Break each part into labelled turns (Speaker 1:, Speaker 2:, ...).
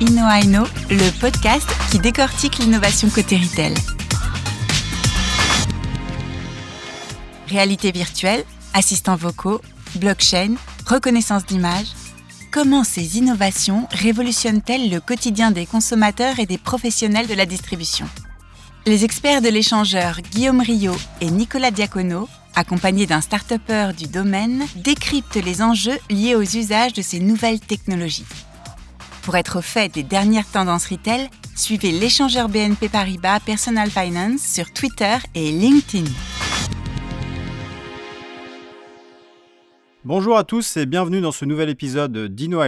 Speaker 1: InnoAino, le podcast qui décortique l'innovation côté retail. Réalité virtuelle, assistants vocaux, blockchain, reconnaissance d'image. Comment ces innovations révolutionnent-elles le quotidien des consommateurs et des professionnels de la distribution? Les experts de l'échangeur Guillaume Rio et Nicolas Diacono accompagnés d'un start du domaine, décryptent les enjeux liés aux usages de ces nouvelles technologies. Pour être au fait des dernières tendances retail, suivez l'échangeur BNP Paribas Personal Finance sur Twitter et LinkedIn.
Speaker 2: Bonjour à tous et bienvenue dans ce nouvel épisode d'Ino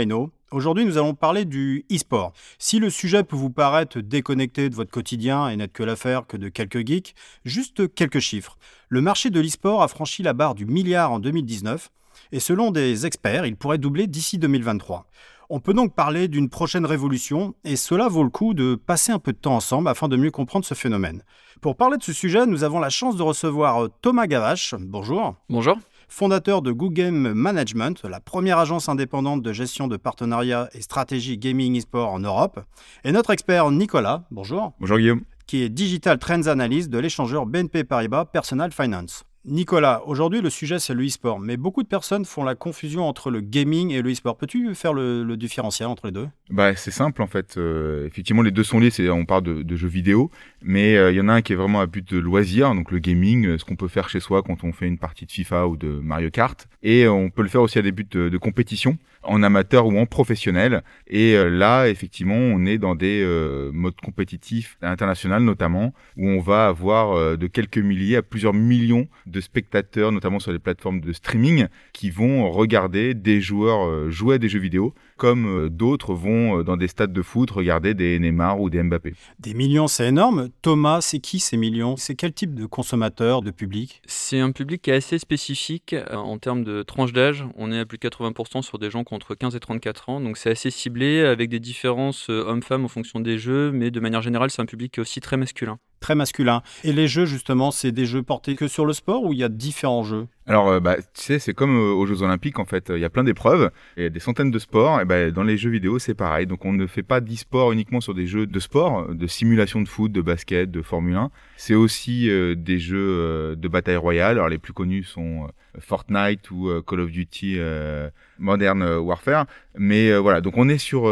Speaker 2: Aujourd'hui, nous allons parler du e-sport. Si le sujet peut vous paraître déconnecté de votre quotidien et n'être que l'affaire que de quelques geeks, juste quelques chiffres. Le marché de l'e-sport a franchi la barre du milliard en 2019 et selon des experts, il pourrait doubler d'ici 2023. On peut donc parler d'une prochaine révolution et cela vaut le coup de passer un peu de temps ensemble afin de mieux comprendre ce phénomène. Pour parler de ce sujet, nous avons la chance de recevoir Thomas Gavache. Bonjour.
Speaker 3: Bonjour
Speaker 2: fondateur de Game Management, la première agence indépendante de gestion de partenariats et stratégie gaming e-sport en Europe, et notre expert Nicolas, bonjour.
Speaker 4: Bonjour Guillaume.
Speaker 2: Qui est Digital Trends Analyst de l'échangeur BNP Paribas Personal Finance. Nicolas, aujourd'hui le sujet c'est le e-sport, mais beaucoup de personnes font la confusion entre le gaming et le e-sport. Peux-tu faire le, différentiel entre les deux?
Speaker 4: Bah, C'est simple en fait. Euh, effectivement, les deux sont liés, on parle de, jeux vidéo, mais euh, il y en a un qui est vraiment à but de loisir, donc le gaming, euh, ce qu'on peut faire chez soi quand on fait une partie de FIFA ou de Mario Kart, et on peut le faire aussi à des buts de compétition en amateur ou en professionnel. Et euh, là, effectivement, on est dans des euh, modes compétitifs internationaux notamment, où on va avoir euh, de quelques milliers à plusieurs millions de spectateurs, notamment sur les plateformes de streaming, qui vont regarder des joueurs jouer à des jeux vidéo comme euh, d'autres vont euh, dans des stades de foot regarder des Neymar ou des Mbappé.
Speaker 2: Des millions, c'est énorme. Thomas, c'est qui ces millions? C'est quel type de consommateur, de public?
Speaker 3: C'est un public qui est assez spécifique en termes de tranche d'âge. On est à plus de 80% sur des gens ont entre 15 et 34 ans, donc c'est assez ciblé avec des différences hommes-femmes en fonction des jeux, mais de manière générale, c'est un public aussi très masculin
Speaker 2: très masculin. Et les jeux, justement, c'est des jeux portés que sur le sport ou il y a différents jeux?
Speaker 4: Alors, euh, bah, tu sais, c'est comme euh, aux Jeux Olympiques, en fait. Il y a plein d'épreuves et des centaines de sports. Et bah, dans les jeux vidéo, c'est pareil. Donc, on ne fait pas d'e-sport uniquement sur des jeux de sport, de simulation de foot, de basket, de Formule 1. C'est aussi euh, des jeux de bataille royale. Alors, les plus connus sont Fortnite ou Call of Duty Modern Warfare. Mais voilà, donc on est sur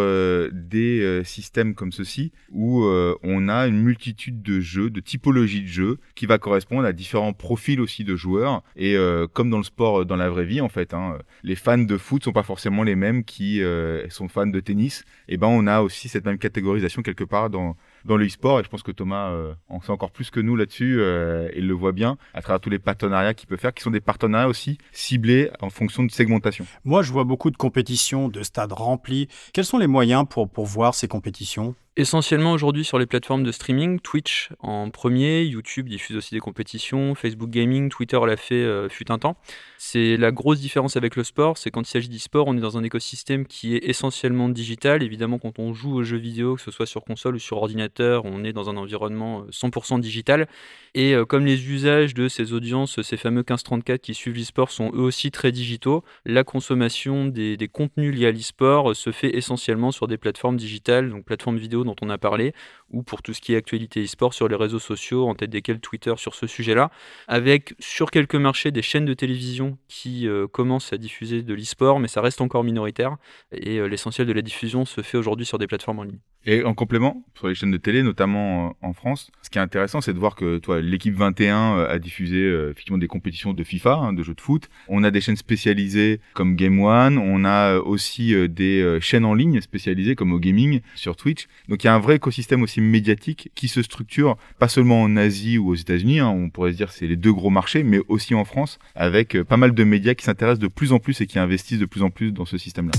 Speaker 4: des systèmes comme ceci où on a une multitude de jeux de typologie de jeu, qui va correspondre à différents profils aussi de joueurs. Et euh, comme dans le sport, euh, dans la vraie vie, en fait, hein, les fans de foot sont pas forcément les mêmes qui euh, sont fans de tennis. Et ben, on a aussi cette même catégorisation quelque part dans dans le e-sport. Et je pense que Thomas en sait encore plus que nous là-dessus. et il le voit bien à travers tous les partenariats qu'il peut faire, qui sont des partenariats aussi ciblés en fonction de segmentation.
Speaker 2: Moi, je vois beaucoup de compétitions, de stades remplis. Quels sont les moyens pour, pour voir ces compétitions?
Speaker 3: Essentiellement aujourd'hui sur les plateformes de streaming, Twitch en premier, YouTube diffuse aussi des compétitions, Facebook Gaming, Twitter l'a fait euh, fut un temps. C'est la grosse différence avec le sport, c'est quand il s'agit d'e-sport, on est dans un écosystème qui est essentiellement digital. Évidemment, quand on joue aux jeux vidéo, que ce soit sur console ou sur ordinateur, on est dans un environnement 100% euh, digital. Et euh, comme les usages de ces audiences, ces fameux 1534 qui suivent l'e-sport sont eux aussi très digitaux, la consommation des, des contenus liés à l'e-sport se fait essentiellement sur des plateformes digitales, donc plateformes vidéo dont on a parlé, ou pour tout ce qui est actualité e-sport sur les réseaux sociaux, en tête desquels Twitter sur ce sujet-là, avec sur quelques marchés des chaînes de télévision qui euh, commencent à diffuser de l'e-sport, mais ça reste encore minoritaire, et euh, l'essentiel de la diffusion se fait aujourd'hui sur des plateformes en ligne.
Speaker 4: Et en complément, sur les chaînes de télé, notamment euh, en France, ce qui est intéressant, c'est de voir que toi, l'équipe 21 a diffusé effectivement des compétitions de FIFA, hein, de jeux de foot. On a des chaînes spécialisées comme Game One, on a aussi des chaînes en ligne spécialisées comme au gaming sur Twitch. Donc il y a un vrai écosystème aussi médiatique qui se structure pas seulement en Asie ou aux États-Unis, hein, on pourrait se dire c'est les deux gros marchés, mais aussi en France avec euh, pas mal de médias qui s'intéressent de plus en plus et qui investissent de plus en plus dans ce système-là.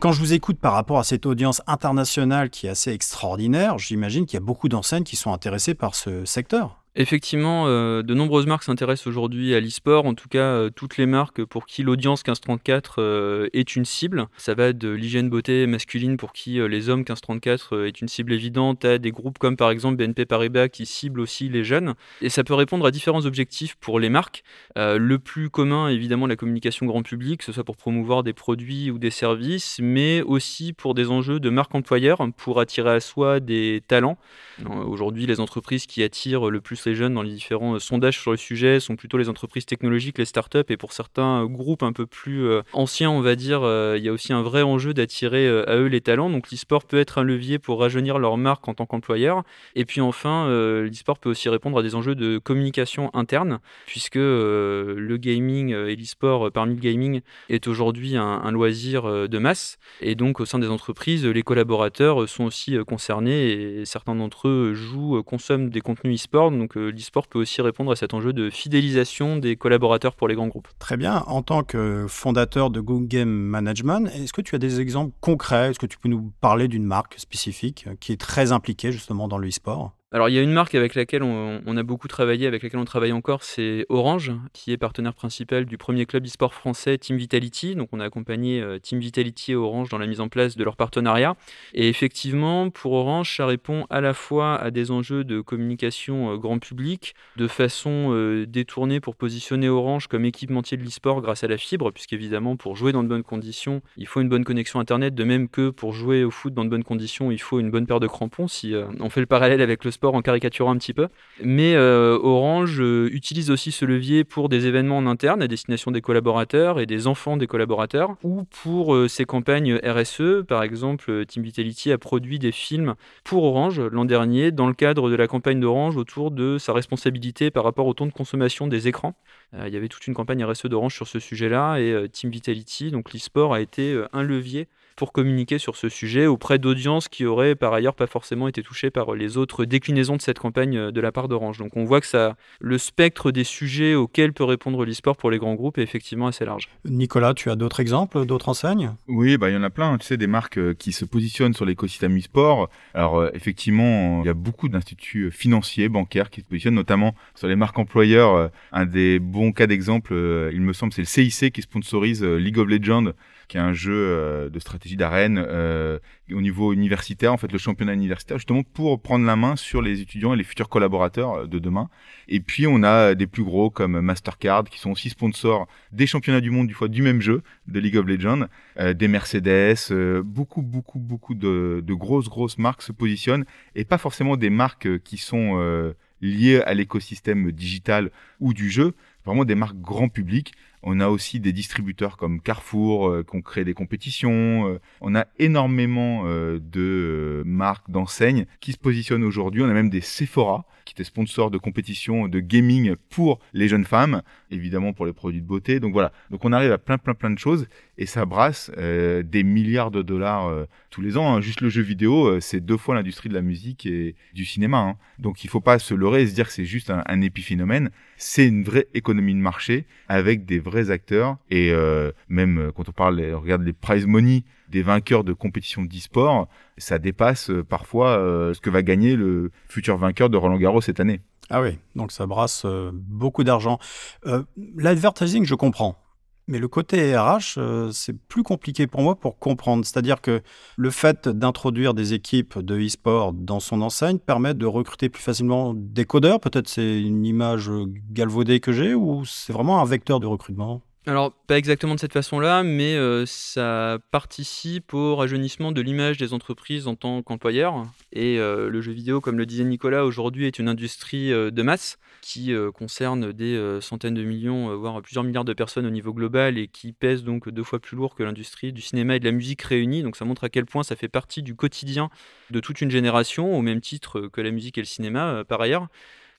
Speaker 2: Quand je vous écoute par rapport à cette audience internationale qui est assez extraordinaire, j'imagine qu'il y a beaucoup d'enseignes qui sont intéressées par ce secteur.
Speaker 3: Effectivement, euh, de nombreuses marques s'intéressent aujourd'hui à l'e-sport, en tout cas euh, toutes les marques pour qui l'audience 1534 euh, est une cible. Ça va de l'hygiène beauté masculine pour qui les hommes 1534 est une cible évidente, à des groupes comme par exemple BNP Paribas qui ciblent aussi les jeunes. Et ça peut répondre à différents objectifs pour les marques. le plus commun, évidemment, la communication grand public, que ce soit pour promouvoir des produits ou des services, mais aussi pour des enjeux de marque employeur, pour attirer à soi des talents. Aujourd'hui, les entreprises qui attirent le plus les jeunes dans les différents euh, sondages sur le sujet sont plutôt les entreprises technologiques, les startups, et pour certains groupes un peu plus euh, anciens, on va dire, euh, il y a aussi un vrai enjeu d'attirer à eux les talents. Donc l'e-sport peut être un levier pour rajeunir leur marque en tant qu'employeur. Et puis enfin, l'e-sport peut aussi répondre à des enjeux de communication interne, puisque le gaming et l'e-sport parmi le gaming est aujourd'hui un, loisir de masse. Et donc au sein des entreprises, les collaborateurs sont aussi concernés et certains d'entre eux jouent, consomment des contenus e-sport. L'e-sport peut aussi répondre à cet enjeu de fidélisation des collaborateurs pour les grands groupes.
Speaker 2: Très bien. En tant que fondateur de Good Game Management, est-ce que tu as des exemples concrets? Est-ce que tu peux nous parler d'une marque spécifique qui est très impliquée justement dans le e-sport?
Speaker 3: Alors, il y a une marque avec laquelle on, a beaucoup travaillé, avec laquelle on travaille encore, c'est Orange, qui est partenaire principal du premier club e-sport français, Team Vitality. Donc, on a accompagné euh, Team Vitality et Orange dans la mise en place de leur partenariat. Et effectivement, pour Orange, ça répond à la fois à des enjeux de communication euh, grand public, de façon euh, détournée pour positionner Orange comme équipementier de l'e-sport grâce à la fibre, puisqu'évidemment, pour jouer dans de bonnes conditions, il faut une bonne connexion Internet, de même que pour jouer au foot dans de bonnes conditions, il faut une bonne paire de crampons. Si on fait le parallèle avec le sport en caricaturant un petit peu. Mais euh, Orange euh, utilise aussi ce levier pour des événements en interne à destination des collaborateurs et des enfants des collaborateurs, ou pour euh, ses campagnes RSE. Par exemple, Team Vitality a produit des films pour Orange l'an dernier dans le cadre de la campagne d'Orange autour de sa responsabilité par rapport au temps de consommation des écrans. il y avait toute une campagne RSE d'Orange sur ce sujet-là et Team Vitality, donc l'e-sport, a été un levier pour communiquer sur ce sujet auprès d'audiences qui auraient par ailleurs pas forcément été touchées par les autres déclinaisons de cette campagne euh, de la part d'Orange. Donc on voit que ça, le spectre des sujets auxquels peut répondre l'e-sport pour les grands groupes est effectivement assez large.
Speaker 2: Nicolas, tu as d'autres exemples, d'autres enseignes?
Speaker 4: Oui, bah, il y en a plein. Tu sais, des marques euh, qui se positionnent sur l'écosystème e-sport. Alors euh, effectivement, il y a beaucoup d'instituts financiers, bancaires qui se positionnent, notamment sur les marques employeurs. Un des bons cas d'exemple, il me semble, c'est le CIC qui sponsorise League of Legends qui est un jeu de stratégie d'arène euh, au niveau universitaire, en fait, le championnat universitaire, justement pour prendre la main sur les étudiants et les futurs collaborateurs euh, de demain. Et puis, on a des plus gros comme Mastercard, qui sont aussi sponsors des championnats du monde du fois du même jeu, de League of Legends, des Mercedes, beaucoup, beaucoup, beaucoup de, de, grosses, grosses marques se positionnent, et pas forcément des marques qui sont liées à l'écosystème digital ou du jeu, vraiment des marques grand public on a aussi des distributeurs comme Carrefour euh, qui ont des compétitions. Euh, on a énormément euh, de marques, d'enseignes qui se positionnent aujourd'hui. On a même des Sephora qui étaient sponsors de compétitions de gaming pour les jeunes femmes, évidemment pour les produits de beauté. Donc voilà. Donc on arrive à plein plein plein de choses et ça brasse des milliards de dollars tous les ans. Hein. Juste le jeu vidéo, c'est deux fois l'industrie de la musique et du cinéma. Hein. Donc il faut pas se leurrer et se dire que c'est juste un, épiphénomène. C'est une vraie économie de marché avec des vrais acteurs. Et euh, même euh, quand on parle, on regarde les prize money des vainqueurs de compétitions d'e-sport, ça dépasse euh, parfois ce que va gagner le futur vainqueur de Roland Garros cette année.
Speaker 2: Ah oui, donc ça brasse beaucoup d'argent. L'advertising, je comprends. Mais le côté RH, euh, c'est plus compliqué pour moi pour comprendre. C'est-à-dire que le fait d'introduire des équipes de e-sport dans son enseigne permet de recruter plus facilement des codeurs. Peut-être c'est une image galvaudée que j'ai ou c'est vraiment un vecteur de recrutement?
Speaker 3: Alors, pas exactement de cette façon-là, mais euh, ça participe au rajeunissement de l'image des entreprises en tant qu'employeur. Et euh, le jeu vidéo, comme le disait Nicolas, aujourd'hui est une industrie euh, de masse qui concerne des centaines de millions, voire plusieurs milliards de personnes au niveau global et qui pèse donc deux fois plus lourd que l'industrie du cinéma et de la musique réunie. Donc ça montre à quel point ça fait partie du quotidien de toute une génération, au même titre que la musique et le cinéma par ailleurs.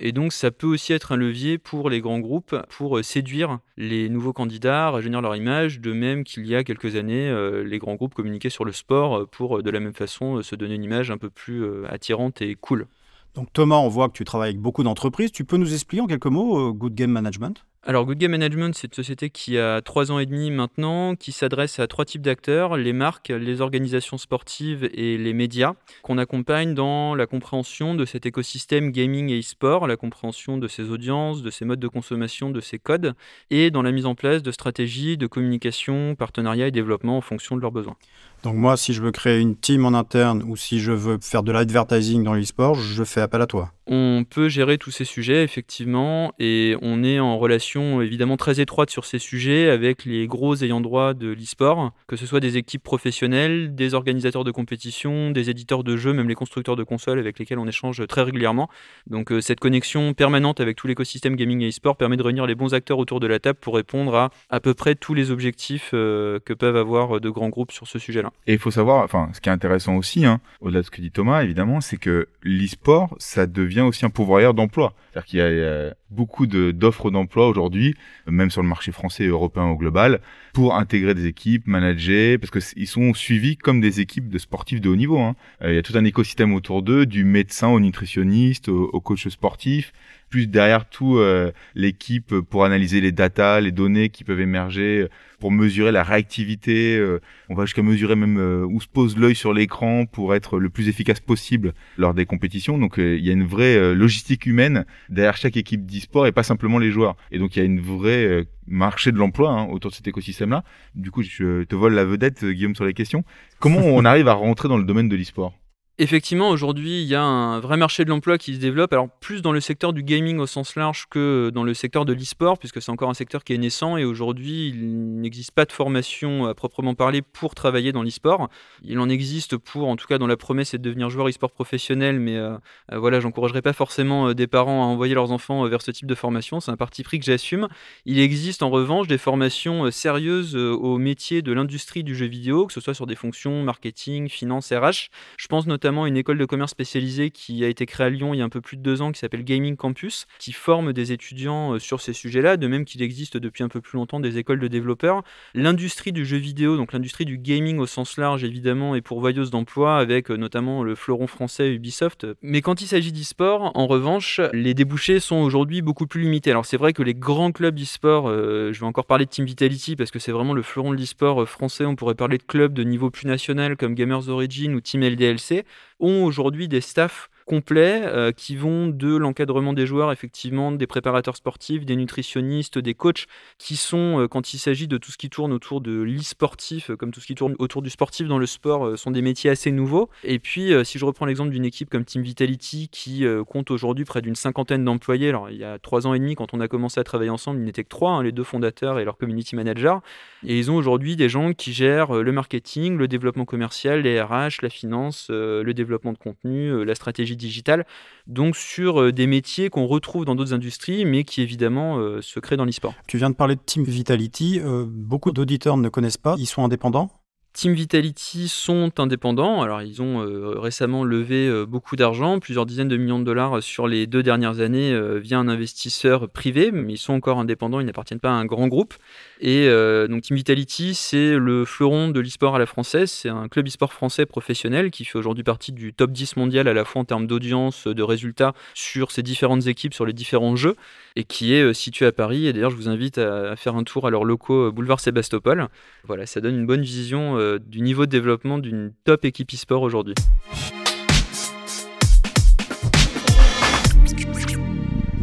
Speaker 3: Et donc, ça peut aussi être un levier pour les grands groupes pour euh, séduire les nouveaux candidats, rajeunir leur image, de même qu'il y a quelques années, euh, les grands groupes communiquaient sur le sport euh, pour, de la même façon, se donner une image un peu plus attirante et cool.
Speaker 2: Donc Thomas, on voit que tu travailles avec beaucoup d'entreprises. Tu peux nous expliquer en quelques mots Good Game Management?
Speaker 3: Alors, Good Game Management, c'est une société qui a trois ans et demi maintenant, qui s'adresse à trois types d'acteurs, les marques, les organisations sportives et les médias, qu'on accompagne dans la compréhension de cet écosystème gaming et e-sport, la compréhension de ses audiences, de ses modes de consommation, de ses codes, et dans la mise en place de stratégies de communication, partenariat et développement en fonction de leurs besoins.
Speaker 2: Donc moi, si je veux créer une team en interne ou si je veux faire de l'advertising dans l'e-sport, je fais appel à toi.
Speaker 3: On peut gérer tous ces sujets, effectivement, et on est en relation évidemment très étroite sur ces sujets avec les gros ayants droit de l'e-sport, que ce soit des équipes professionnelles, des organisateurs de compétition, des éditeurs de jeux, même les constructeurs de consoles avec lesquels on échange très régulièrement. Donc euh, cette connexion permanente avec tout l'écosystème gaming et e-sport permet de réunir les bons acteurs autour de la table pour répondre à à peu près tous les objectifs euh, que peuvent avoir de grands groupes sur ce sujet-là.
Speaker 4: Et il faut savoir, enfin, ce qui est intéressant aussi, hein, au-delà de ce que dit Thomas, évidemment, c'est que l'e-sport, ça devient aussi un pourvoyeur d'emploi. C'est-à-dire qu'il y a beaucoup d'offres d'emploi aujourd'hui, même sur le marché français européen au global, pour intégrer des équipes, manager, parce qu'ils sont suivis comme des équipes de sportifs de haut niveau. Hein. Euh, il y a tout un écosystème autour d'eux, du médecin au nutritionniste, au coach sportif, plus derrière tout euh, l'équipe pour analyser les datas, les données qui peuvent émerger, pour mesurer la réactivité. Euh, on va jusqu'à mesurer même euh, où se pose l'œil sur l'écran pour être le plus efficace possible lors des compétitions. Donc il y a une vraie logistique humaine derrière chaque équipe d'e-sport et pas simplement les joueurs. Et donc il y a une vraie marché de l'emploi hein, autour de cet écosystème-là. Du coup, je te vole la vedette, Guillaume, sur les questions. Comment on arrive à rentrer dans le domaine de l'e-sport?
Speaker 3: Effectivement, aujourd'hui, il y a un vrai marché de l'emploi qui se développe, alors plus dans le secteur du gaming au sens large que dans le secteur de l'e-sport, puisque c'est encore un secteur qui est naissant et aujourd'hui, il n'existe pas de formation à proprement parler pour travailler dans l'e-sport. Il en existe pour, en tout cas, dans la promesse, c'est de devenir joueur e-sport professionnel, mais euh, euh, voilà, j'encouragerai pas forcément euh, des parents à envoyer leurs enfants vers ce type de formation, c'est un parti pris que j'assume. Il existe en revanche des formations sérieuses au métier de l'industrie du jeu vidéo, que ce soit sur des fonctions marketing, finance, RH. Je pense notamment une école de commerce spécialisée qui a été créée à Lyon il y a un peu plus de deux ans, qui s'appelle Gaming Campus, qui forme des étudiants euh, sur ces sujets-là, de même qu'il existe depuis un peu plus longtemps des écoles de développeurs. L'industrie du jeu vidéo, donc l'industrie du gaming au sens large évidemment, est pourvoyeuse d'emplois avec euh, notamment le fleuron français Ubisoft. Mais quand il s'agit d'e-sport, en revanche, les débouchés sont aujourd'hui beaucoup plus limités. Alors c'est vrai que les grands clubs e-sport, euh, je vais encore parler de Team Vitality parce que c'est vraiment le fleuron de l'e-sport français, on pourrait parler de clubs de niveau plus national comme Gamers Origin ou Team LDLC ont aujourd'hui des staffs complets euh, qui vont de l'encadrement des joueurs, effectivement, des préparateurs sportifs, des nutritionnistes, des coachs, qui sont, euh, quand il s'agit de tout ce qui tourne autour de l'e-sportif, euh, comme tout ce qui tourne autour du sportif dans le sport, sont des métiers assez nouveaux. Et puis, si je reprends l'exemple d'une équipe comme Team Vitality, qui compte aujourd'hui près d'une cinquantaine d'employés, alors il y a trois ans et demi, quand on a commencé à travailler ensemble, il n'était que trois, hein, les deux fondateurs et leur community manager. Et ils ont aujourd'hui des gens qui gèrent le marketing, le développement commercial, les RH, la finance, le développement de contenu, la stratégie digital, donc sur euh, des métiers qu'on retrouve dans d'autres industries, mais qui évidemment euh, se créent dans l'e-sport.
Speaker 2: Tu viens de parler de Team Vitality, euh, beaucoup d'auditeurs ne connaissent pas, ils sont indépendants?
Speaker 3: Team Vitality sont indépendants. Alors, ils ont récemment levé beaucoup d'argent, plusieurs dizaines de millions de dollars sur les deux dernières années via un investisseur privé, mais ils sont encore indépendants, ils n'appartiennent pas à un grand groupe. Et euh, donc Team Vitality, c'est le fleuron de l'e-sport à la française. C'est un club e-sport français professionnel qui fait aujourd'hui partie du top 10 mondial à la fois en termes d'audience, de résultats sur ses différentes équipes, sur les différents jeux, et qui est euh, situé à Paris. Et d'ailleurs, je vous invite à, faire un tour à leurs locaux euh, boulevard Sébastopol. Voilà, ça donne une bonne vision du niveau de développement d'une top équipe e-sport aujourd'hui.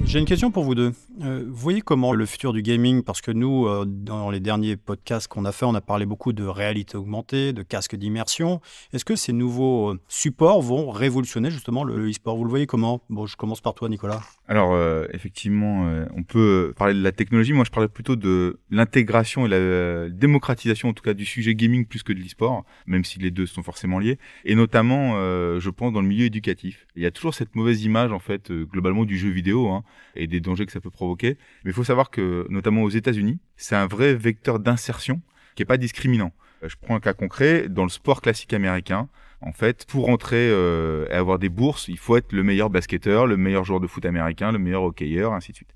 Speaker 2: J'ai une question pour vous deux. Euh, vous voyez comment le futur du gaming, parce que nous, euh, dans les derniers podcasts qu'on a fait, on a parlé beaucoup de réalité augmentée, de casques d'immersion. Est-ce que ces nouveaux euh, supports vont révolutionner justement le e-sport? Vous le voyez comment? Bon, je commence par toi, Nicolas.
Speaker 4: Alors, effectivement, on peut parler de la technologie. Moi, je parlais plutôt de l'intégration et la démocratisation, en tout cas, du sujet gaming plus que de l'e-sport, même si les deux sont forcément liés. Et notamment, je pense, dans le milieu éducatif. Il y a toujours cette mauvaise image, en fait, globalement, du jeu vidéo. Hein et des dangers que ça peut provoquer. Mais il faut savoir que, notamment aux États-Unis, c'est un vrai vecteur d'insertion qui est pas discriminant. Euh, je prends un cas concret dans le sport classique américain. En fait, pour entrer euh, et avoir des bourses, il faut être le meilleur basketteur, le meilleur joueur de foot américain, le meilleur hockeyeur, ainsi de suite.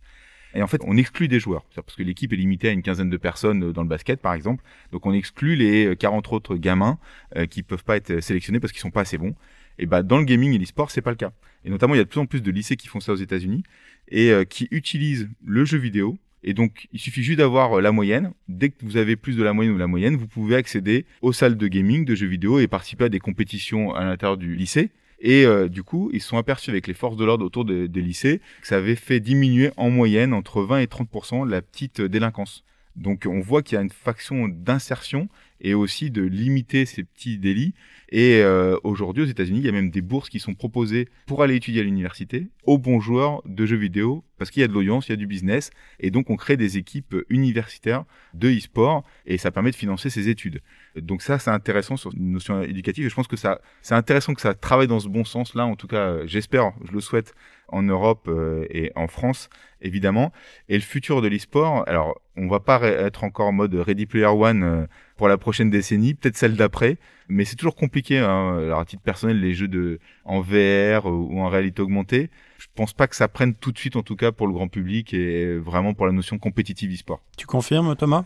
Speaker 4: Et en fait, on exclut des joueurs, parce que l'équipe est limitée à une quinzaine de personnes euh, dans le basket, par exemple. Donc, on exclut les 40 autres gamins qui peuvent pas être sélectionnés parce qu'ils sont pas assez bons. Et bah, dans le gaming et l'e-sport, c'est pas le cas. Et notamment, il y a de plus en plus de lycées qui font ça aux États-Unis et euh, qui utilisent le jeu vidéo Et donc, il suffit juste d'avoir euh, la moyenne. Dès que vous avez plus de la moyenne ou la moyenne, vous pouvez accéder aux salles de gaming, de jeux vidéo et participer à des compétitions à l'intérieur du lycée. Et euh, du coup, ils sont aperçus avec les forces de l'ordre autour des lycées que ça avait fait diminuer en moyenne entre 20 et 30% la petite délinquance. Donc on voit qu'il y a une faction d'insertion et aussi de limiter ces petits délits. Et euh, aujourd'hui, aux États-Unis, il y a même des bourses qui sont proposées pour aller étudier à l'université aux bons joueurs de jeux vidéo parce qu'il y a de l'audience, il y a du business. Et donc, on crée des équipes universitaires de e-sport et ça permet de financer ses études. Donc ça, c'est intéressant sur une notion éducative. Et je pense que ça, c'est intéressant que ça travaille dans ce bon sens-là. En tout cas, j'espère, je le souhaite en Europe euh, et en France, évidemment. Et le futur de l'e-sport, alors, on va pas être encore en mode Ready Player One euh, pour la prochaine décennie, peut-être celle d'après, mais c'est toujours compliqué. Hein. Alors, à titre personnel, les jeux de en VR ou en réalité augmentée, je pense pas que ça prenne tout de suite, en tout cas pour le grand public et vraiment pour la notion compétitive e-sport.
Speaker 2: Tu confirmes, Thomas?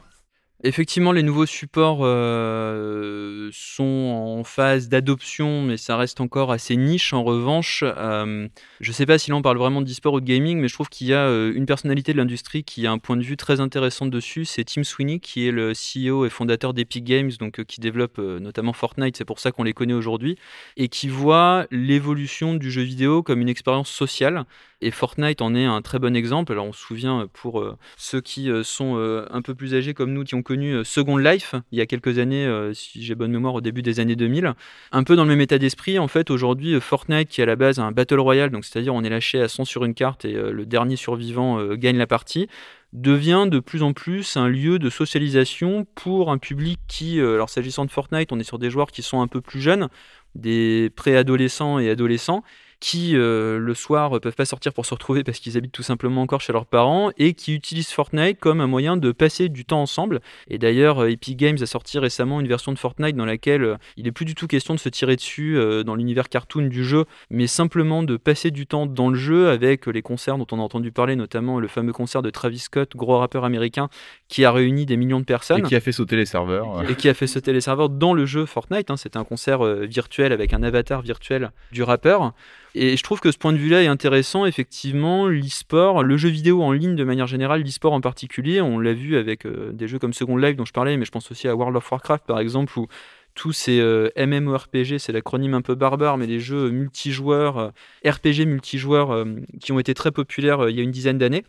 Speaker 3: Effectivement, les nouveaux supports euh, sont en phase d'adoption, mais ça reste encore assez niche. En revanche, euh, je ne sais pas si l'on parle vraiment d'e-sport ou de gaming, mais je trouve qu'il y a euh, une personnalité de l'industrie qui a un point de vue très intéressant dessus. C'est Tim Sweeney, qui est le CEO et fondateur d'Epic Games, donc qui développe notamment Fortnite. C'est pour ça qu'on les connaît aujourd'hui, et qui voit l'évolution du jeu vidéo comme une expérience sociale. Et Fortnite en est un très bon exemple. Alors on se souvient pour ceux qui sont un peu plus âgés comme nous, qui ont connu euh, Second Life il y a quelques années, euh, si j'ai bonne mémoire, au début des années 2000. Un peu dans le même état d'esprit, en fait, aujourd'hui, euh, Fortnite, qui est à la base un Battle Royale, donc c'est-à-dire on est lâché à 100 sur une carte et le dernier survivant gagne la partie devient de plus en plus un lieu de socialisation pour un public qui, alors s'agissant de Fortnite, on est sur des joueurs qui sont un peu plus jeunes, des préadolescents et adolescents, qui euh, le soir peuvent pas sortir pour se retrouver parce qu'ils habitent tout simplement encore chez leurs parents et qui utilisent Fortnite comme un moyen de passer du temps ensemble. Et d'ailleurs, euh, Epic Games a sorti récemment une version de Fortnite dans laquelle euh, il n'est plus du tout question de se tirer dessus dans l'univers cartoon du jeu, mais simplement de passer du temps dans le jeu avec les concerts dont on a entendu parler, notamment le fameux concert de Travis Scott, gros rappeur américain, qui a réuni des millions de personnes. Et
Speaker 4: qui a fait sauter les serveurs.
Speaker 3: Et qui a fait sauter les serveurs dans le jeu Fortnite. Hein. C'était un concert virtuel avec un avatar virtuel du rappeur. Et je trouve que ce point de vue-là est intéressant. Effectivement, l'e-sport, le jeu vidéo en ligne de manière générale, l'e-sport en particulier, on l'a vu avec euh, des jeux comme Second Life dont je parlais, mais je pense aussi à World of Warcraft par exemple, où tous ces euh, MMORPG, c'est l'acronyme un peu barbare, mais les jeux multijoueurs, euh, RPG multijoueurs qui ont été très populaires il y a une dizaine d'années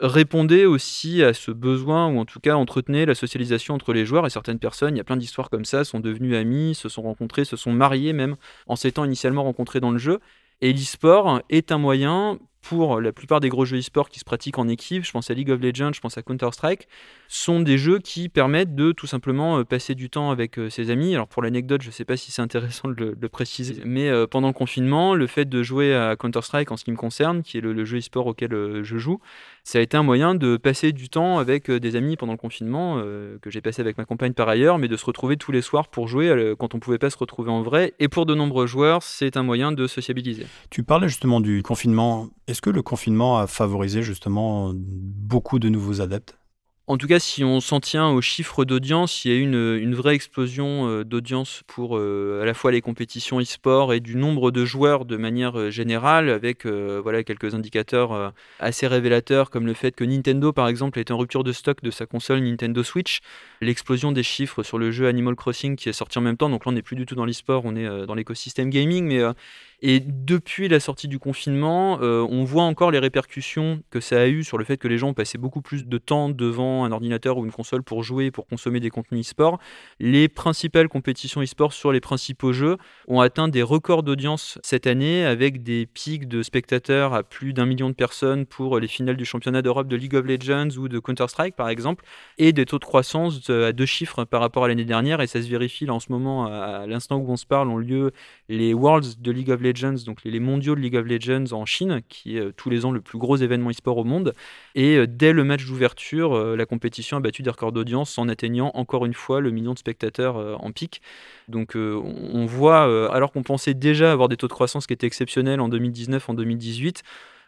Speaker 3: répondaient aussi à ce besoin, ou en tout cas entretenaient la socialisation entre les joueurs. Et certaines personnes, il y a plein d'histoires comme ça, sont devenues amies, se sont rencontrées, se sont mariées même, en s'étant initialement rencontrées dans le jeu. Et l'e-sport est un moyen pour la plupart des gros jeux e-sport qui se pratiquent en équipe, je pense à League of Legends, je pense à Counter-Strike, sont des jeux qui permettent de tout simplement euh, passer du temps avec euh, ses amis. Alors pour l'anecdote, je ne sais pas si c'est intéressant de le, préciser, mais euh, pendant le confinement, le fait de jouer à Counter-Strike en ce qui me concerne, qui est le, jeu e-sport auquel je joue, ça a été un moyen de passer du temps avec des amis pendant le confinement, que j'ai passé avec ma compagne par ailleurs, mais de se retrouver tous les soirs pour jouer quand on ne pouvait pas se retrouver en vrai. Et pour de nombreux joueurs, c'est un moyen de sociabiliser.
Speaker 2: Tu parlais justement du confinement. Est-ce que le confinement a favorisé justement beaucoup de nouveaux adeptes?
Speaker 3: En tout cas, si on s'en tient aux chiffres d'audience, il y a eu une, vraie explosion euh, d'audience pour euh, à la fois les compétitions e-sport et du nombre de joueurs de manière euh, générale, avec voilà, quelques indicateurs assez révélateurs, comme le fait que Nintendo, par exemple, est en rupture de stock de sa console Nintendo Switch, l'explosion des chiffres sur le jeu Animal Crossing qui est sorti en même temps, donc là on n'est plus du tout dans l'e-sport, on est dans l'écosystème gaming, mais et depuis la sortie du confinement, euh, on voit encore les répercussions que ça a eu sur le fait que les gens passé beaucoup plus de temps devant un ordinateur ou une console pour jouer, pour consommer des contenus e-sport. Les principales compétitions e-sport sur les principaux jeux ont atteint des records d'audience cette année avec des pics de spectateurs à plus d'un million de personnes pour les finales du championnat d'Europe de League of Legends ou de Counter-Strike par exemple, et des taux de croissance à deux chiffres par rapport à l'année dernière. Et ça se vérifie là en ce moment, à l'instant où on se parle, ont lieu les Worlds de League of Legends, donc les mondiaux de League of Legends en Chine, qui est euh, tous les ans le plus gros événement e-sport au monde. Et euh, dès le match d'ouverture, euh, la compétition a battu des records d'audience en atteignant encore une fois le million de spectateurs en pic. Donc on voit, alors qu'on pensait déjà avoir des taux de croissance qui étaient exceptionnels en 2019, en 2018,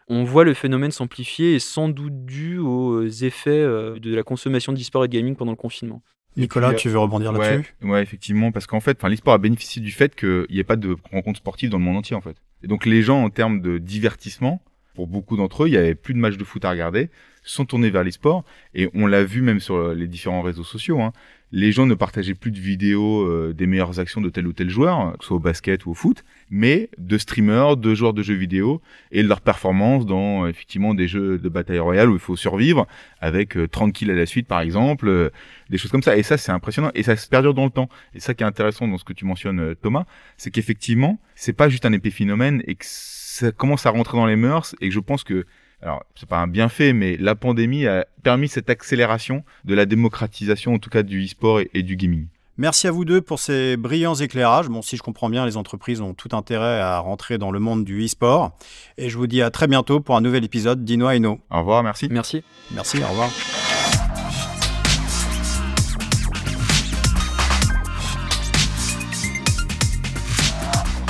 Speaker 3: on voit le phénomène s'amplifier et sans doute dû aux effets de la consommation d'e-sport et de gaming pendant le confinement.
Speaker 2: Nicolas, tu veux rebondir là-dessus?
Speaker 4: ouais, effectivement, parce qu'en fait, l'e-sport a bénéficié du fait qu'il n'y ait pas de rencontres sportives dans le monde entier, en fait. Et donc les gens, en termes de divertissement, pour beaucoup d'entre eux, il n'y avait plus de matchs de foot à regarder. Sont tournés vers l'e-sport. Et on l'a vu même sur les différents réseaux sociaux. Hein les gens ne partageaient plus de vidéos euh, des meilleures actions de tel ou tel joueur, que ce soit au basket ou au foot, mais de streamers, de joueurs de jeux vidéo et de leur performance dans effectivement des jeux de bataille royale où il faut survivre avec euh, 30 kills à la suite par exemple, euh, des choses comme ça. Et ça c'est impressionnant et ça se perdure dans le temps. Et ça qui est intéressant dans ce que tu mentionnes euh, Thomas, c'est qu'effectivement c'est pas juste un épiphénomène et que ça commence à rentrer dans les mœurs et que je pense que alors c'est pas un bienfait, mais la pandémie a permis cette accélération de la démocratisation, en tout cas du e-sport et, du gaming.
Speaker 2: Merci à vous deux pour ces brillants éclairages. Bon, si je comprends bien, les entreprises ont tout intérêt à rentrer dans le monde du e-sport. Et je vous dis à très bientôt pour un nouvel épisode d'Ino Eno.
Speaker 4: Au revoir, merci.
Speaker 3: Merci.
Speaker 2: Merci, au revoir.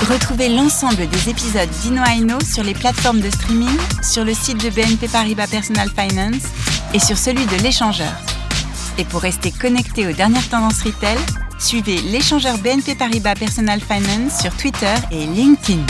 Speaker 1: Retrouvez l'ensemble des épisodes d'Ino Aino sur les plateformes de streaming, sur le site de BNP Paribas Personal Finance et sur celui de l'échangeur. Et pour rester connecté aux dernières tendances retail, suivez l'échangeur BNP Paribas Personal Finance sur Twitter et LinkedIn.